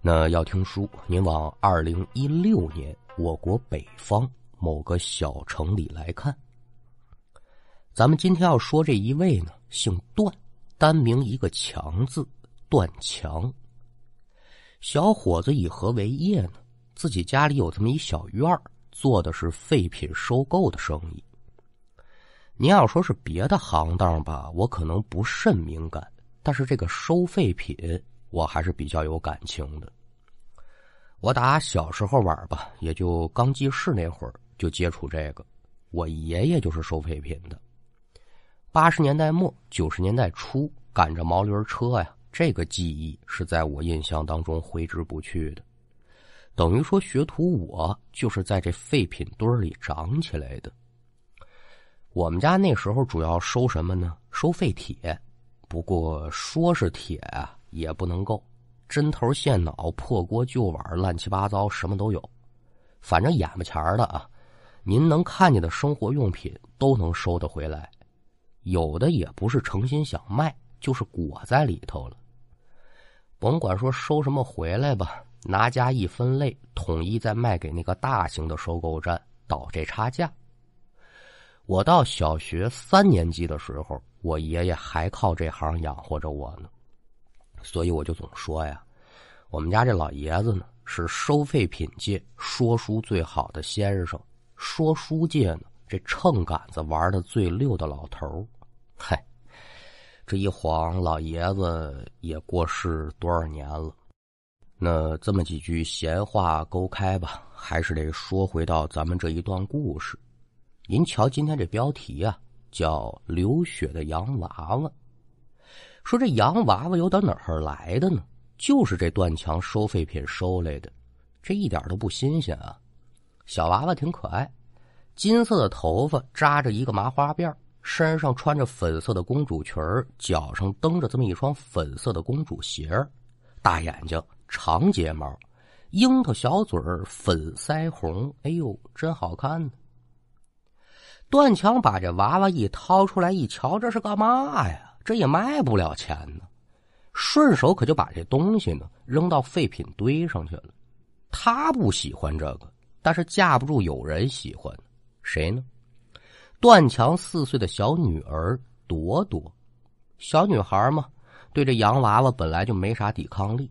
那要听书，您往二零一六年我国北方某个小城里来看。咱们今天要说这一位呢，姓段，单名一个强字，段强。小伙子以何为业呢？自己家里有这么一小院儿，做的是废品收购的生意。您要说是别的行当吧，我可能不甚敏感，但是这个收废品。我还是比较有感情的。我打小时候玩吧，也就刚记事那会儿就接触这个。我爷爷就是收废品的。八十年代末九十年代初，赶着毛驴车呀，这个记忆是在我印象当中挥之不去的。等于说，学徒我就是在这废品堆里长起来的。我们家那时候主要收什么呢？收废铁。不过说是铁啊。也不能够，针头线脑、破锅旧碗，乱七八糟，什么都有。反正眼巴前的啊，您能看见的生活用品都能收得回来。有的也不是诚心想卖，就是裹在里头了。甭管说收什么回来吧，拿家一分类，统一再卖给那个大型的收购站，倒这差价。我到小学三年级的时候，我爷爷还靠这行养活着我呢。所以我就总说呀，我们家这老爷子呢是收废品界说书最好的先生，说书界呢这秤杆子玩的最溜的老头嗨，这一晃老爷子也过世多少年了？那这么几句闲话勾开吧，还是得说回到咱们这一段故事。您瞧今天这标题啊，叫《流血的洋娃娃》。说这洋娃娃又到哪儿来的呢？就是这段墙收废品收来的，这一点都不新鲜啊！小娃娃挺可爱，金色的头发扎着一个麻花辫身上穿着粉色的公主裙脚上蹬着这么一双粉色的公主鞋大眼睛，长睫毛，樱桃小嘴儿，粉腮红，哎呦，真好看呢！段强把这娃娃一掏出来一瞧，这是干嘛呀？这也卖不了钱呢，顺手可就把这东西呢扔到废品堆上去了。他不喜欢这个，但是架不住有人喜欢，谁呢？段强四岁的小女儿朵朵，小女孩嘛，对这洋娃娃本来就没啥抵抗力。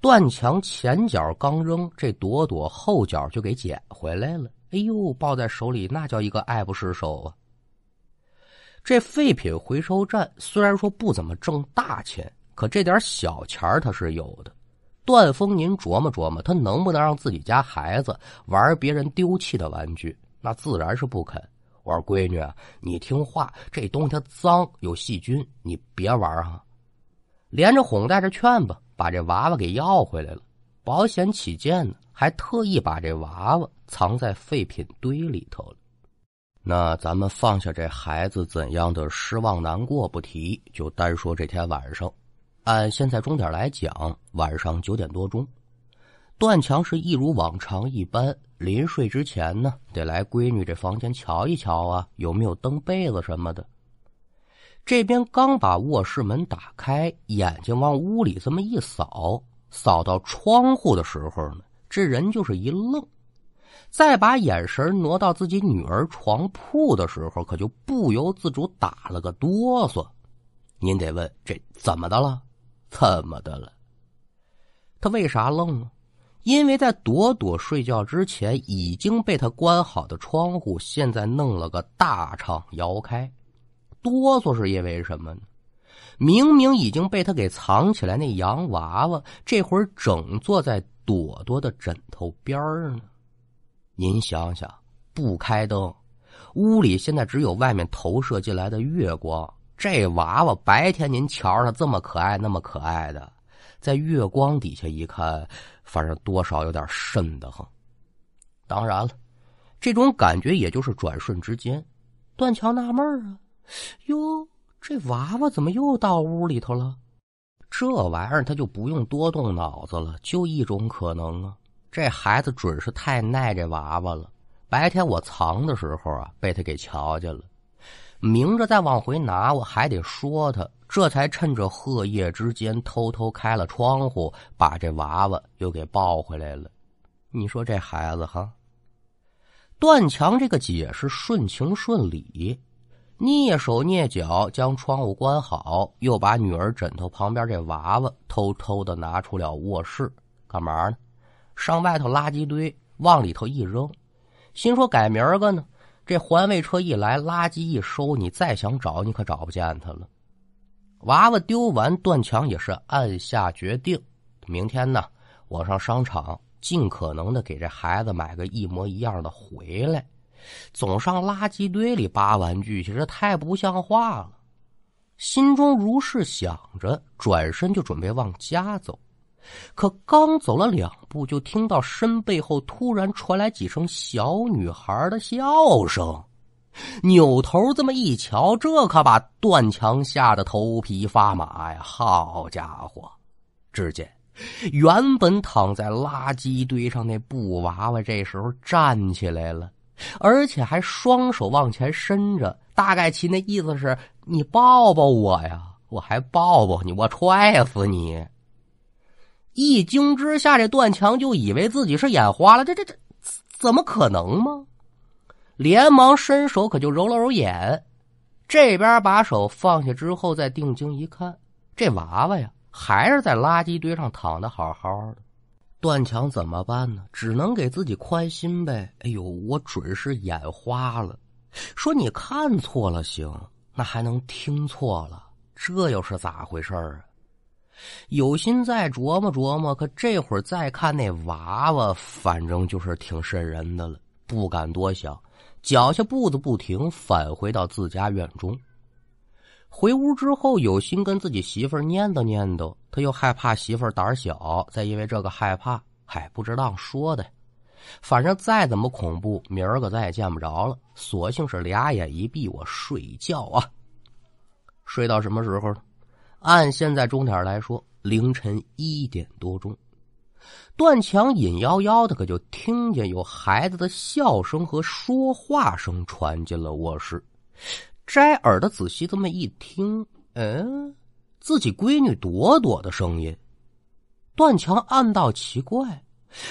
段强前脚刚扔，这朵朵后脚就给捡回来了。哎呦，抱在手里那叫一个爱不释手啊！这废品回收站虽然说不怎么挣大钱，可这点小钱他是有的。段峰，您琢磨琢磨，他能不能让自己家孩子玩别人丢弃的玩具？那自然是不肯。我说闺女，你听话，这东西它脏，有细菌，你别玩啊！连着哄带着劝吧，把这娃娃给要回来了。保险起见呢，还特意把这娃娃藏在废品堆里头了。那咱们放下这孩子怎样的失望难过不提，就单说这天晚上，按现在钟点来讲，晚上九点多钟，段强是一如往常一般，临睡之前呢，得来闺女这房间瞧一瞧啊，有没有蹬被子什么的。这边刚把卧室门打开，眼睛往屋里这么一扫，扫到窗户的时候呢，这人就是一愣。再把眼神挪到自己女儿床铺的时候，可就不由自主打了个哆嗦。您得问这怎么的了？怎么的了？他为啥愣呢？因为在朵朵睡觉之前已经被他关好的窗户，现在弄了个大敞摇开。哆嗦是因为什么呢？明明已经被他给藏起来那洋娃娃，这会儿整坐在朵朵的枕头边儿呢。您想想，不开灯，屋里现在只有外面投射进来的月光。这娃娃白天您瞧着这么可爱，那么可爱的，在月光底下一看，反正多少有点瘆得慌。当然了，这种感觉也就是转瞬之间。段桥纳闷啊，哟，这娃娃怎么又到屋里头了？这玩意儿他就不用多动脑子了，就一种可能啊。这孩子准是太耐这娃娃了。白天我藏的时候啊，被他给瞧见了。明着再往回拿，我还得说他，这才趁着荷叶之间偷偷开了窗户，把这娃娃又给抱回来了。你说这孩子哈？段强这个解释顺情顺理，蹑手蹑脚将窗户关好，又把女儿枕头旁边这娃娃偷偷的拿出了卧室，干嘛呢？上外头垃圾堆往里头一扔，心说改明儿个呢，这环卫车一来，垃圾一收，你再想找你可找不见他了。娃娃丢完，段强也是暗下决定，明天呢，我上商场。尽可能的给这孩子买个一模一样的回来，总上垃圾堆里扒玩具去，这太不像话了。心中如是想着，转身就准备往家走。可刚走了两步，就听到身背后突然传来几声小女孩的笑声。扭头这么一瞧，这可把段强吓得头皮发麻呀！好家伙，只见……原本躺在垃圾堆上那布娃娃，这时候站起来了，而且还双手往前伸着，大概其那意思是：“你抱抱我呀，我还抱抱你，我踹死你！”一惊之下，这段强就以为自己是眼花了，这这这怎么可能吗？连忙伸手可就揉了揉眼，这边把手放下之后，再定睛一看，这娃娃呀。还是在垃圾堆上躺的好好的，段强怎么办呢？只能给自己宽心呗。哎呦，我准是眼花了。说你看错了行，那还能听错了？这又是咋回事啊？有心再琢磨琢磨，可这会儿再看那娃娃，反正就是挺瘆人的了，不敢多想，脚下步子不停，返回到自家院中。回屋之后，有心跟自己媳妇儿念叨念叨，他又害怕媳妇儿胆小，再因为这个害怕，还不知道说的。反正再怎么恐怖，明儿个再也见不着了，索性是俩眼一闭，我睡觉啊。睡到什么时候？按现在钟点来说，凌晨一点多钟。段强隐幺幺的，可就听见有孩子的笑声和说话声传进了卧室。摘耳朵仔细这么一听，嗯，自己闺女朵朵的声音。段强暗道奇怪，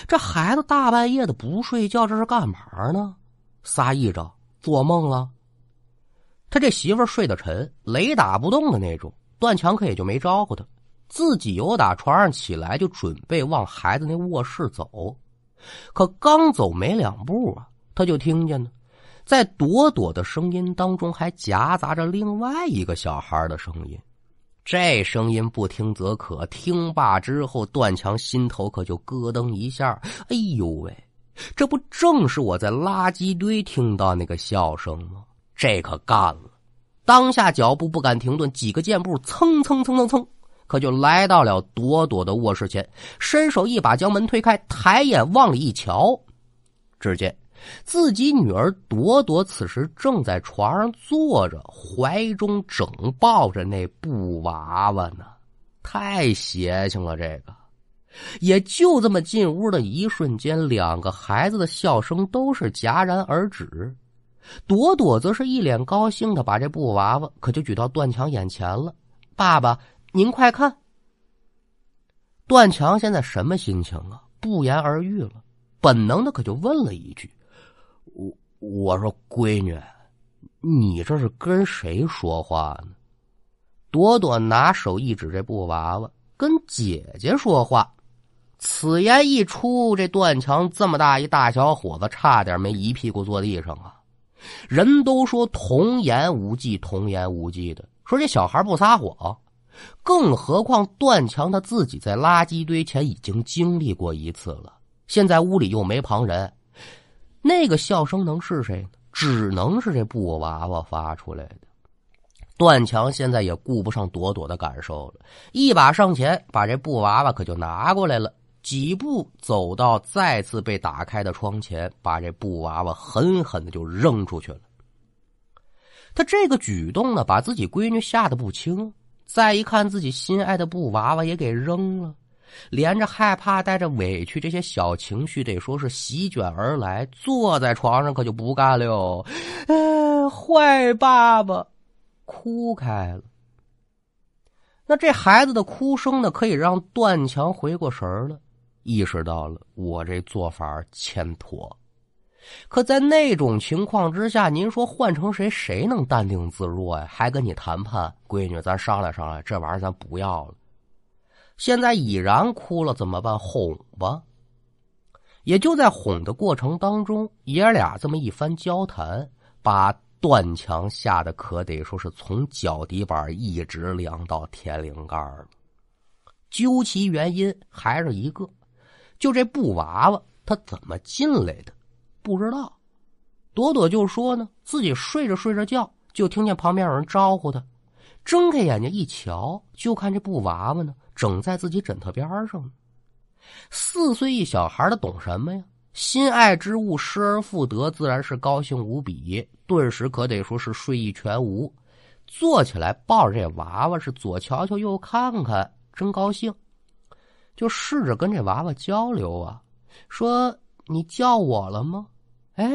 这孩子大半夜的不睡觉，这是干嘛呢？撒意着做梦了。他这媳妇睡得沉，雷打不动的那种。段强可也就没招呼他，自己由打床上起来，就准备往孩子那卧室走。可刚走没两步啊，他就听见呢。在朵朵的声音当中，还夹杂着另外一个小孩的声音。这声音不听则可，听罢之后，段强心头可就咯噔一下。哎呦喂，这不正是我在垃圾堆听到那个笑声吗？这可干了！当下脚步不敢停顿，几个箭步，蹭蹭蹭蹭蹭，可就来到了朵朵的卧室前，伸手一把将门推开，抬眼往里一瞧，只见。自己女儿朵朵此时正在床上坐着，怀中整抱着那布娃娃呢，太邪性了！这个，也就这么进屋的一瞬间，两个孩子的笑声都是戛然而止。朵朵则是一脸高兴的把这布娃娃可就举到段强眼前了：“爸爸，您快看！”段强现在什么心情啊？不言而喻了，本能的可就问了一句。我我说闺女，你这是跟谁说话呢？朵朵拿手一指这布娃娃，跟姐姐说话。此言一出，这段强这么大一大小伙子，差点没一屁股坐地上啊！人都说童言无忌，童言无忌的，说这小孩不撒谎，更何况段强他自己在垃圾堆前已经经历过一次了，现在屋里又没旁人。那个笑声能是谁呢？只能是这布娃娃发出来的。段强现在也顾不上朵朵的感受了，一把上前把这布娃娃可就拿过来了，几步走到再次被打开的窗前，把这布娃娃狠狠的就扔出去了。他这个举动呢，把自己闺女吓得不轻。再一看自己心爱的布娃娃也给扔了。连着害怕，带着委屈，这些小情绪得说是席卷而来。坐在床上可就不干了。哎，坏爸爸，哭开了。那这孩子的哭声呢，可以让段强回过神了，意识到了我这做法欠妥。可在那种情况之下，您说换成谁，谁能淡定自若呀？还跟你谈判，闺女，咱商量商量，这玩意儿咱不要了。现在已然哭了，怎么办？哄吧。也就在哄的过程当中，爷俩这么一番交谈，把段强吓得可得说是从脚底板一直凉到天灵盖了。究其原因，还是一个，就这布娃娃，他怎么进来的？不知道，朵朵就说呢，自己睡着睡着觉，就听见旁边有人招呼他，睁开眼睛一瞧，就看这布娃娃呢，整在自己枕头边上呢。四岁一小孩，他懂什么呀？心爱之物失而复得，自然是高兴无比，顿时可得说是睡意全无。坐起来抱着这娃娃，是左瞧瞧右看看，真高兴，就试着跟这娃娃交流啊，说。你叫我了吗？哎，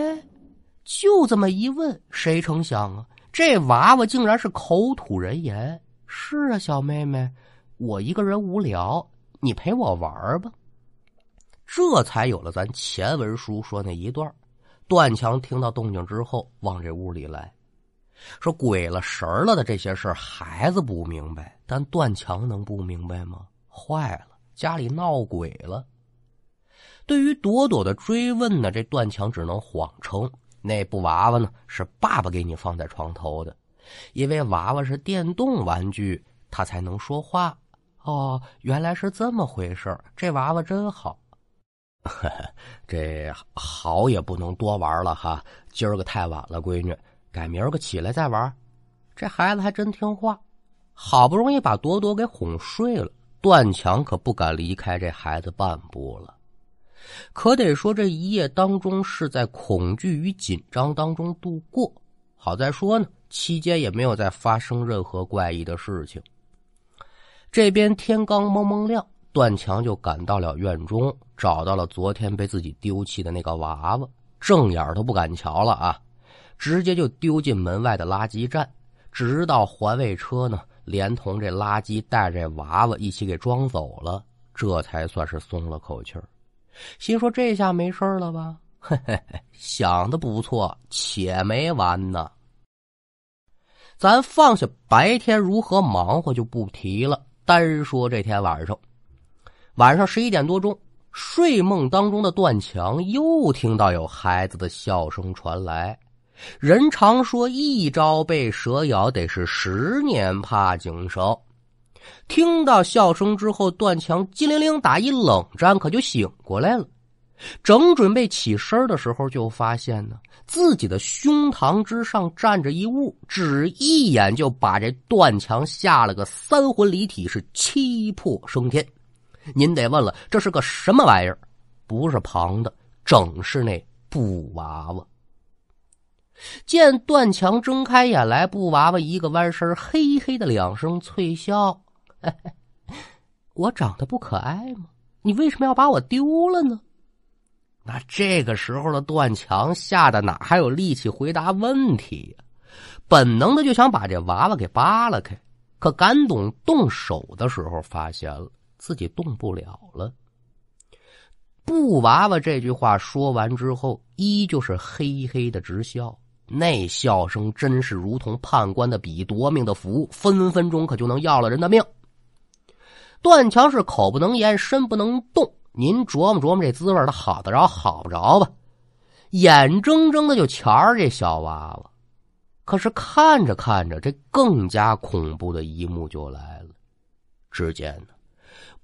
就这么一问，谁成想啊，这娃娃竟然是口吐人言。是啊，小妹妹，我一个人无聊，你陪我玩吧。这才有了咱前文书说那一段。段强听到动静之后，往这屋里来说：“鬼了神了的这些事孩子不明白，但段强能不明白吗？坏了，家里闹鬼了。”对于朵朵的追问呢，这段强只能谎称那布娃娃呢是爸爸给你放在床头的，因为娃娃是电动玩具，他才能说话。哦，原来是这么回事这娃娃真好。这好也不能多玩了哈，今儿个太晚了，闺女，改明儿个起来再玩。这孩子还真听话，好不容易把朵朵给哄睡了，段强可不敢离开这孩子半步了。可得说，这一夜当中是在恐惧与紧张当中度过。好在说呢，期间也没有再发生任何怪异的事情。这边天刚蒙蒙亮，段强就赶到了院中，找到了昨天被自己丢弃的那个娃娃，正眼都不敢瞧了啊，直接就丢进门外的垃圾站，直到环卫车呢，连同这垃圾带着娃娃一起给装走了，这才算是松了口气儿。心说：“这下没事了吧？”嘿嘿嘿，想的不错，且没完呢。咱放下白天如何忙活就不提了，单说这天晚上，晚上十一点多钟，睡梦当中的段强又听到有孩子的笑声传来。人常说，一朝被蛇咬，得是十年怕井绳。听到笑声之后，段强机灵灵打一冷战，可就醒过来了。正准备起身的时候，就发现呢，自己的胸膛之上站着一物，只一眼就把这段强吓了个三魂离体，是七魄升天。您得问了，这是个什么玩意儿？不是旁的，正是那布娃娃。见段强睁开眼来，布娃娃一个弯身，嘿嘿的两声脆笑。我长得不可爱吗？你为什么要把我丢了呢？那这个时候的段强吓得哪还有力气回答问题呀？本能的就想把这娃娃给扒拉开，可敢懂动手的时候，发现了自己动不了了。布娃娃这句话说完之后，依旧是嘿嘿的直笑。那笑声真是如同判官的笔，夺命的符，分分钟可就能要了人的命。段强是口不能言，身不能动。您琢磨琢磨这滋味，他好得着，好不着吧？眼睁睁的就瞧着这小娃娃，可是看着看着，这更加恐怖的一幕就来了。只见呢，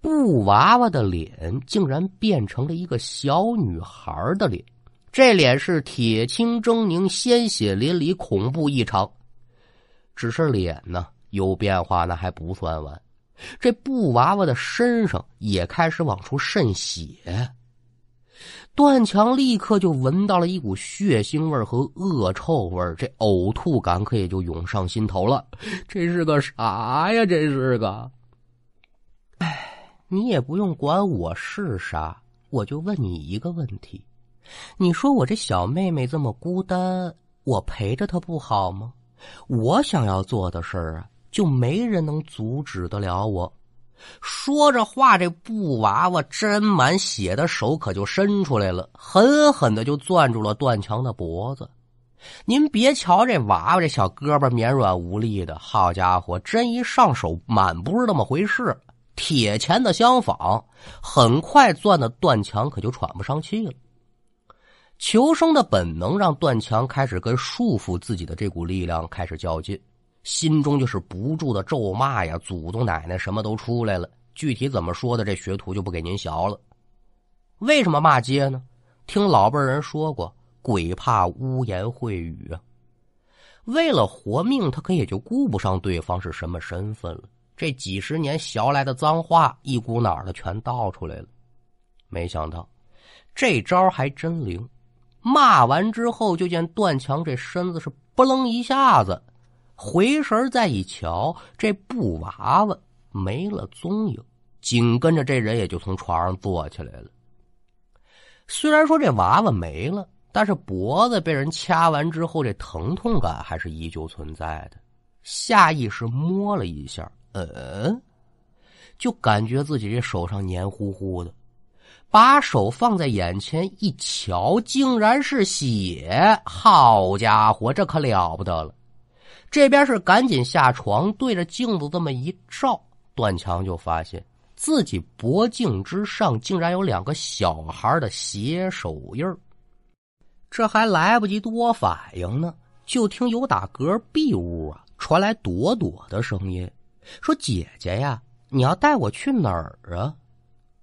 布娃娃的脸竟然变成了一个小女孩的脸，这脸是铁青狰狞、鲜血淋漓、恐怖异常。只是脸呢有变化，那还不算完。这布娃娃的身上也开始往出渗血，段强立刻就闻到了一股血腥味和恶臭味这呕吐感可也就涌上心头了。这是个啥呀？这是个……哎，你也不用管我是啥，我就问你一个问题：你说我这小妹妹这么孤单，我陪着她不好吗？我想要做的事儿啊，就没人能阻止得了我。说着话，这布娃娃沾满血的手可就伸出来了，狠狠的就攥住了段强的脖子。您别瞧这娃娃这小胳膊绵软无力的，好家伙，真一上手满不是那么回事。铁钳的相仿，很快攥的段强可就喘不上气了。求生的本能让段强开始跟束缚自己的这股力量开始较劲。心中就是不住的咒骂呀，祖宗奶奶什么都出来了。具体怎么说的，这学徒就不给您学了。为什么骂街呢？听老辈人说过，鬼怕污言秽语啊。为了活命，他可也就顾不上对方是什么身份了。这几十年学来的脏话，一股脑的全倒出来了。没想到，这招还真灵。骂完之后，就见段强这身子是不楞一下子。回神再一瞧，这布娃娃没了踪影，紧跟着这人也就从床上坐起来了。虽然说这娃娃没了，但是脖子被人掐完之后，这疼痛感还是依旧存在的。下意识摸了一下，嗯，就感觉自己这手上黏糊糊的，把手放在眼前一瞧，竟然是血！好家伙，这可了不得了！这边是赶紧下床，对着镜子这么一照，段强就发现自己脖颈之上竟然有两个小孩的血手印这还来不及多反应呢，就听有打隔壁屋啊传来朵朵的声音，说：“姐姐呀，你要带我去哪儿啊？”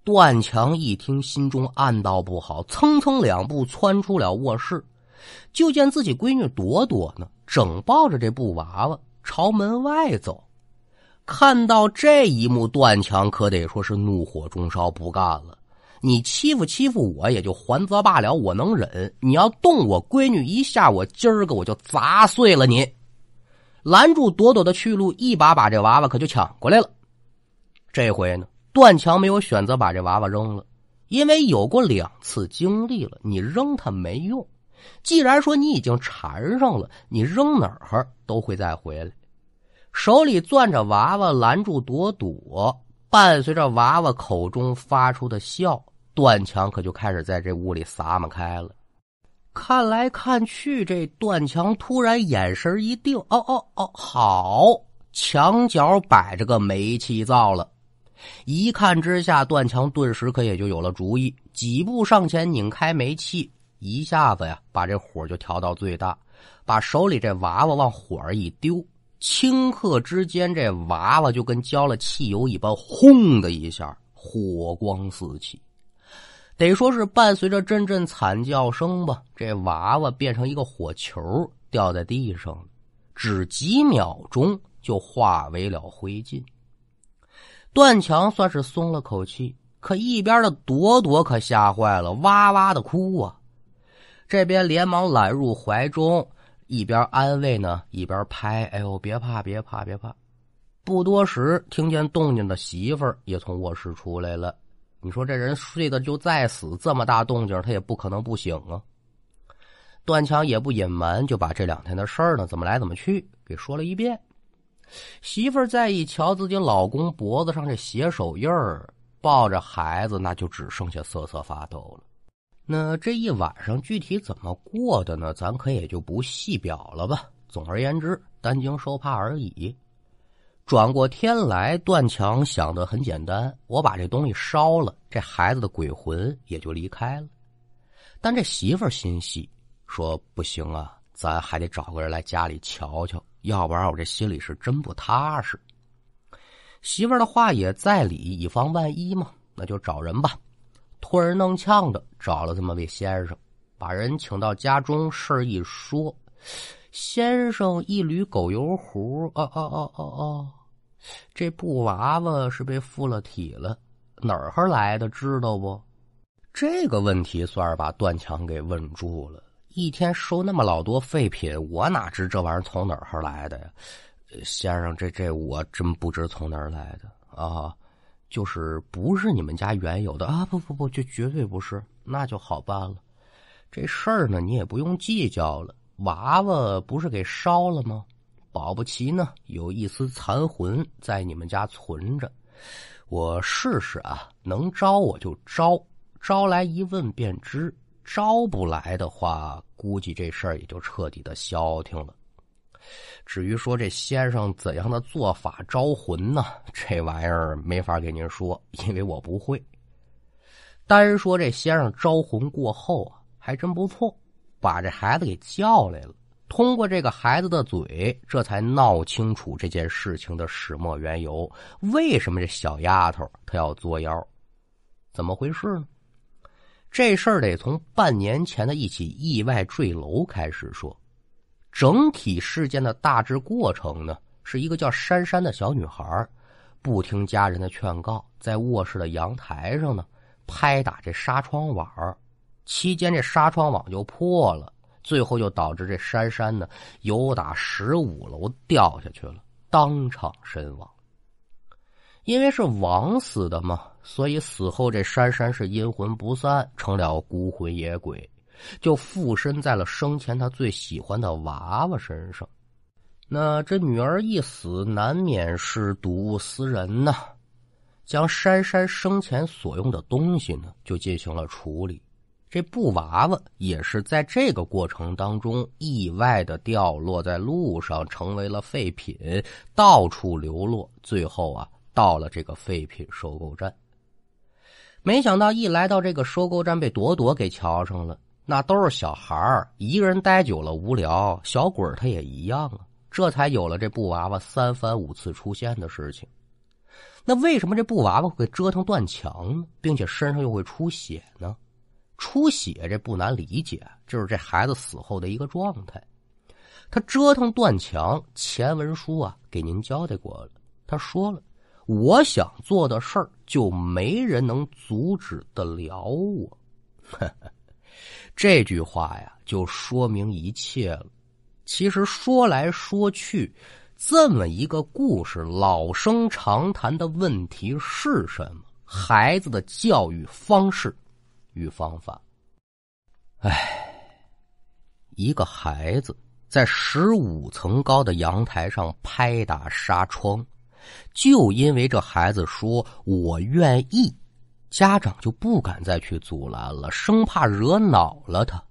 段强一听，心中暗道不好，蹭蹭两步窜出了卧室，就见自己闺女朵朵呢。正抱着这布娃娃朝门外走，看到这一幕，段强可得说是怒火中烧，不干了。你欺负欺负我也就还则罢了，我能忍。你要动我闺女一下，我今儿个我就砸碎了你！拦住朵朵的去路，一把把这娃娃可就抢过来了。这回呢，段强没有选择把这娃娃扔了，因为有过两次经历了，你扔它没用。既然说你已经缠上了，你扔哪儿都会再回来。手里攥着娃娃，拦住朵朵，伴随着娃娃口中发出的笑，段强可就开始在这屋里撒么开了。看来看去，这段强突然眼神一定，哦哦哦，好，墙角摆着个煤气灶了。一看之下，段强顿时可也就有了主意，几步上前拧开煤气。一下子呀，把这火就调到最大，把手里这娃娃往火上一丢，顷刻之间，这娃娃就跟浇了汽油一般，轰的一下，火光四起，得说是伴随着阵阵惨叫声吧。这娃娃变成一个火球掉在地上，只几秒钟就化为了灰烬。段强算是松了口气，可一边的朵朵可吓坏了，哇哇的哭啊。这边连忙揽入怀中，一边安慰呢，一边拍。哎呦，别怕，别怕，别怕！不多时，听见动静的媳妇儿也从卧室出来了。你说这人睡的就再死，这么大动静，他也不可能不醒啊。段强也不隐瞒，就把这两天的事儿呢，怎么来怎么去给说了一遍。媳妇儿再一瞧自己老公脖子上这血手印儿，抱着孩子，那就只剩下瑟瑟发抖了。那这一晚上具体怎么过的呢？咱可也就不细表了吧。总而言之，担惊受怕而已。转过天来，段强想的很简单：我把这东西烧了，这孩子的鬼魂也就离开了。但这媳妇儿心细，说不行啊，咱还得找个人来家里瞧瞧，要不然我这心里是真不踏实。媳妇儿的话也在理，以防万一嘛，那就找人吧。托人弄呛的找了这么位先生，把人请到家中，事一说，先生一捋狗油胡，哦哦哦哦哦，这布娃娃是被附了体了，哪儿来的？知道不？这个问题算是把段强给问住了。一天收那么老多废品，我哪知这玩意儿从哪儿来的呀？先生，这这我真不知从哪儿来的啊。就是不是你们家原有的啊？不不不，就绝对不是，那就好办了。这事儿呢，你也不用计较了。娃娃不是给烧了吗？保不齐呢，有一丝残魂在你们家存着。我试试啊，能招我就招，招来一问便知；招不来的话，估计这事儿也就彻底的消停了。至于说这先生怎样的做法招魂呢？这玩意儿没法给您说，因为我不会。单说这先生招魂过后啊，还真不错，把这孩子给叫来了。通过这个孩子的嘴，这才闹清楚这件事情的始末缘由。为什么这小丫头她要作妖？怎么回事呢？这事儿得从半年前的一起意外坠楼开始说。整体事件的大致过程呢，是一个叫珊珊的小女孩，不听家人的劝告，在卧室的阳台上呢拍打这纱窗网，期间这纱窗网就破了，最后就导致这珊珊呢由打十五楼掉下去了，当场身亡。因为是枉死的嘛，所以死后这珊珊是阴魂不散，成了孤魂野鬼。就附身在了生前他最喜欢的娃娃身上。那这女儿一死，难免是睹物思人呐，将珊珊生前所用的东西呢，就进行了处理。这布娃娃也是在这个过程当中意外的掉落在路上，成为了废品，到处流落，最后啊，到了这个废品收购站。没想到一来到这个收购站，被朵朵给瞧上了。那都是小孩儿，一个人待久了无聊，小鬼他也一样啊，这才有了这布娃娃三番五次出现的事情。那为什么这布娃娃会折腾断墙呢，并且身上又会出血呢？出血这不难理解，就是这孩子死后的一个状态。他折腾断墙，前文书啊给您交代过了。他说了，我想做的事儿，就没人能阻止得了我。这句话呀，就说明一切了。其实说来说去，这么一个故事，老生常谈的问题是什么？孩子的教育方式与方法。哎，一个孩子在十五层高的阳台上拍打纱窗，就因为这孩子说“我愿意”。家长就不敢再去阻拦了，生怕惹恼了他。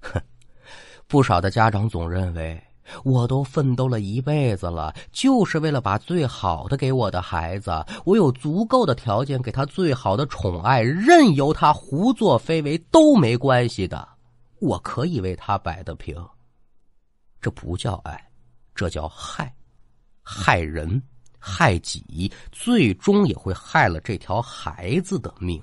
哼，不少的家长总认为，我都奋斗了一辈子了，就是为了把最好的给我的孩子，我有足够的条件给他最好的宠爱，任由他胡作非为都没关系的，我可以为他摆得平。这不叫爱，这叫害，害人。害己，最终也会害了这条孩子的命。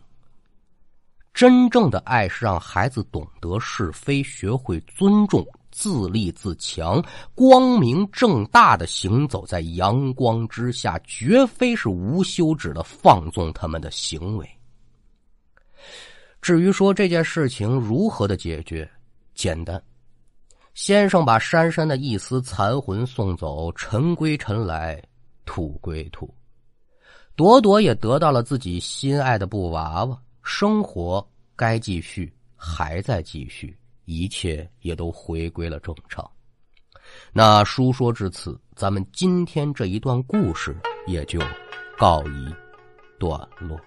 真正的爱是让孩子懂得是非，学会尊重，自立自强，光明正大的行走在阳光之下，绝非是无休止的放纵他们的行为。至于说这件事情如何的解决，简单，先生把珊珊的一丝残魂送走，尘归尘来。土归土，朵朵也得到了自己心爱的布娃娃，生活该继续，还在继续，一切也都回归了正常。那书说至此，咱们今天这一段故事也就告一段落。